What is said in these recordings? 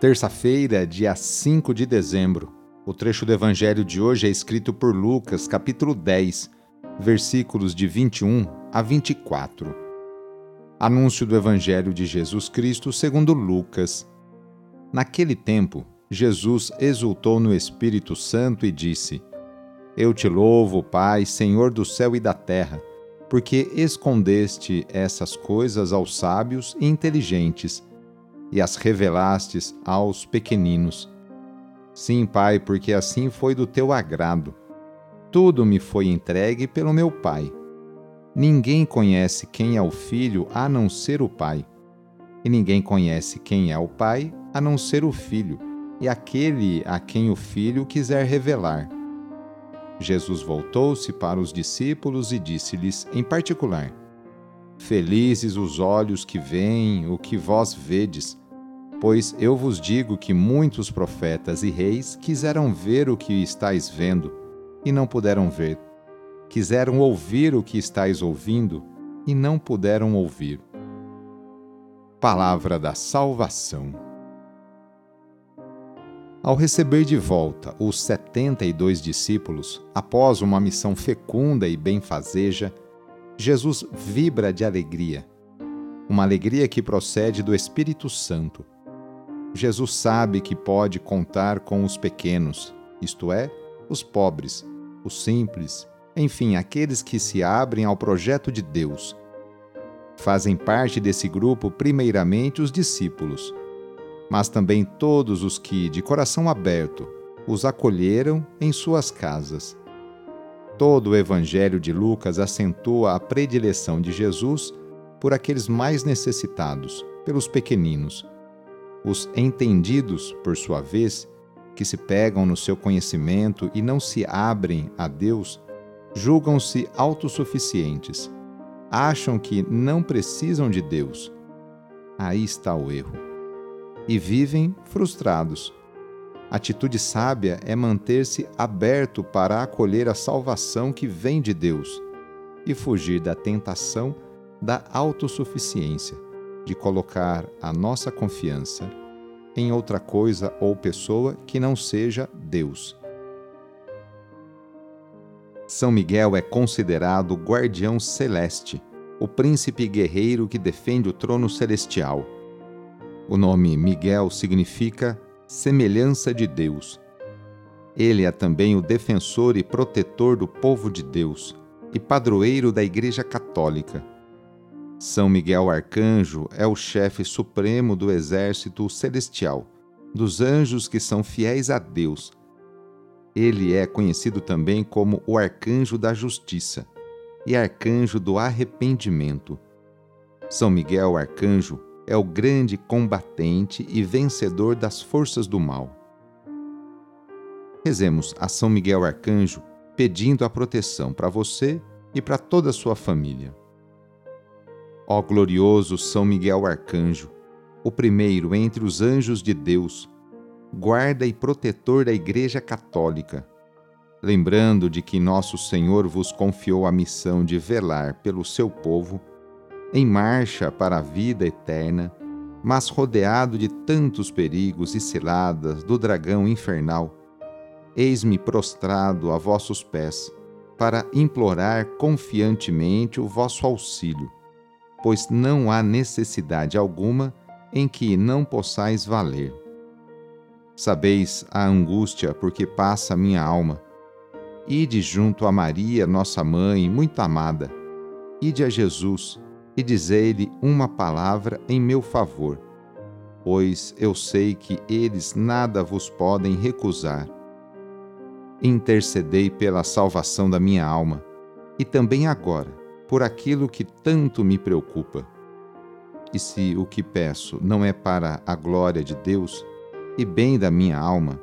Terça-feira, dia 5 de dezembro. O trecho do evangelho de hoje é escrito por Lucas, capítulo 10, versículos de 21 a 24. Anúncio do evangelho de Jesus Cristo segundo Lucas. Naquele tempo, Jesus exultou no Espírito Santo e disse: Eu te louvo, Pai, Senhor do céu e da terra, porque escondeste essas coisas aos sábios e inteligentes e as revelastes aos pequeninos. Sim, Pai, porque assim foi do teu agrado. Tudo me foi entregue pelo meu Pai. Ninguém conhece quem é o Filho a não ser o Pai. E ninguém conhece quem é o Pai a não ser o Filho, e aquele a quem o Filho quiser revelar. Jesus voltou-se para os discípulos e disse-lhes em particular: Felizes os olhos que veem o que vós vedes, pois eu vos digo que muitos profetas e reis quiseram ver o que estáis vendo e não puderam ver. Quiseram ouvir o que estáis ouvindo e não puderam ouvir. Palavra da Salvação. Ao receber de volta os setenta e dois discípulos, após uma missão fecunda e benfazeja, Jesus vibra de alegria, uma alegria que procede do Espírito Santo. Jesus sabe que pode contar com os pequenos, isto é, os pobres, os simples, enfim, aqueles que se abrem ao projeto de Deus. Fazem parte desse grupo, primeiramente, os discípulos, mas também todos os que, de coração aberto, os acolheram em suas casas. Todo o Evangelho de Lucas acentua a predileção de Jesus por aqueles mais necessitados, pelos pequeninos. Os entendidos, por sua vez, que se pegam no seu conhecimento e não se abrem a Deus, julgam-se autossuficientes. Acham que não precisam de Deus. Aí está o erro. E vivem frustrados Atitude sábia é manter-se aberto para acolher a salvação que vem de Deus e fugir da tentação da autossuficiência, de colocar a nossa confiança em outra coisa ou pessoa que não seja Deus. São Miguel é considerado guardião celeste, o príncipe guerreiro que defende o trono celestial. O nome Miguel significa semelhança de Deus. Ele é também o defensor e protetor do povo de Deus e padroeiro da Igreja Católica. São Miguel Arcanjo é o chefe supremo do exército celestial, dos anjos que são fiéis a Deus. Ele é conhecido também como o Arcanjo da Justiça e Arcanjo do Arrependimento. São Miguel Arcanjo é o grande combatente e vencedor das forças do mal. Rezemos a São Miguel Arcanjo pedindo a proteção para você e para toda a sua família. Ó glorioso São Miguel Arcanjo, o primeiro entre os anjos de Deus, guarda e protetor da Igreja Católica, lembrando de que nosso Senhor vos confiou a missão de velar pelo seu povo em marcha para a vida eterna, mas rodeado de tantos perigos e ciladas do dragão infernal, eis-me prostrado a vossos pés, para implorar confiantemente o vosso auxílio, pois não há necessidade alguma em que não possais valer. Sabeis a angústia porque passa minha alma. Ide junto a Maria, nossa mãe, muito amada. Ide a Jesus e dizei-lhe uma palavra em meu favor, pois eu sei que eles nada vos podem recusar. Intercedei pela salvação da minha alma e também agora por aquilo que tanto me preocupa. E se o que peço não é para a glória de Deus e bem da minha alma,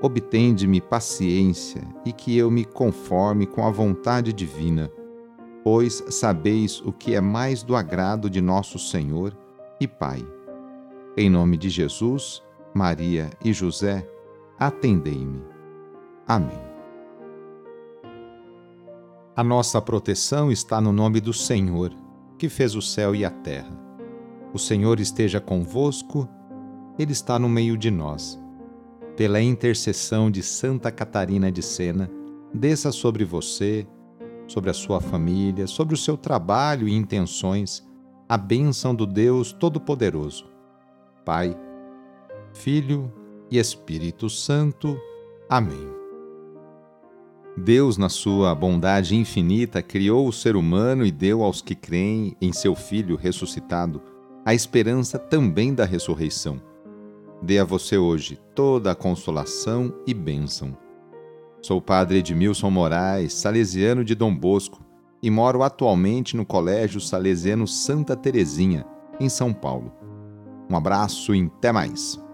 obtende-me paciência e que eu me conforme com a vontade divina, pois sabeis o que é mais do agrado de nosso Senhor e Pai. Em nome de Jesus, Maria e José, atendei-me. Amém. A nossa proteção está no nome do Senhor, que fez o céu e a terra. O Senhor esteja convosco, Ele está no meio de nós. Pela intercessão de Santa Catarina de Sena, desça sobre você, sobre a sua família, sobre o seu trabalho e intenções, a bênção do Deus Todo-Poderoso. Pai, Filho e Espírito Santo. Amém. Deus, na sua bondade infinita, criou o ser humano e deu aos que creem em seu Filho ressuscitado a esperança também da ressurreição. Dê a você hoje toda a consolação e bênção. Sou o padre Edmilson Moraes, salesiano de Dom Bosco, e moro atualmente no Colégio Salesiano Santa Terezinha, em São Paulo. Um abraço e até mais!